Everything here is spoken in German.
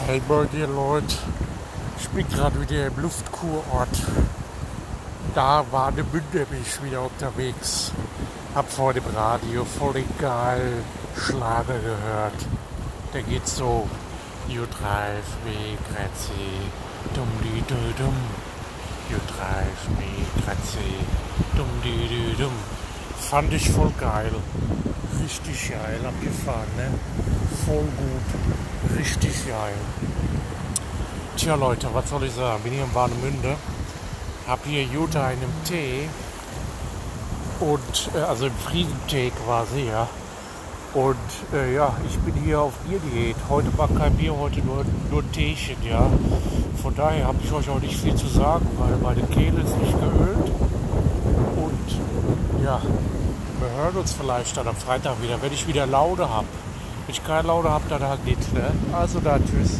Hey ihr Leute, ich bin gerade wieder im Luftkurort. Da war eine Münde bin ich wieder unterwegs. Hab vor dem Radio voll geil Schlager gehört. Der geht so, You drive me crazy, dum di du dum. You drive me crazy, dum di du dum. Fand ich voll geil. Richtig geil abgefahren, ne? Voll gut. Richtig geil. Tja Leute, was soll ich sagen? Bin hier in Warnemünde. Hab hier Jutta in einem Tee. Und, äh, also im Friesentee quasi, ja. Und äh, ja, ich bin hier auf Bierdiät. Heute war kein Bier, heute nur, nur ein Teechen, ja. Von daher habe ich euch auch nicht viel zu sagen, weil meine Kehle ist nicht geölt. Und ja, wir hören uns vielleicht dann am Freitag wieder, wenn ich wieder Laude habe. Wenn ich keine Laude habe, dann halt nicht. Ne? Also da, tschüss.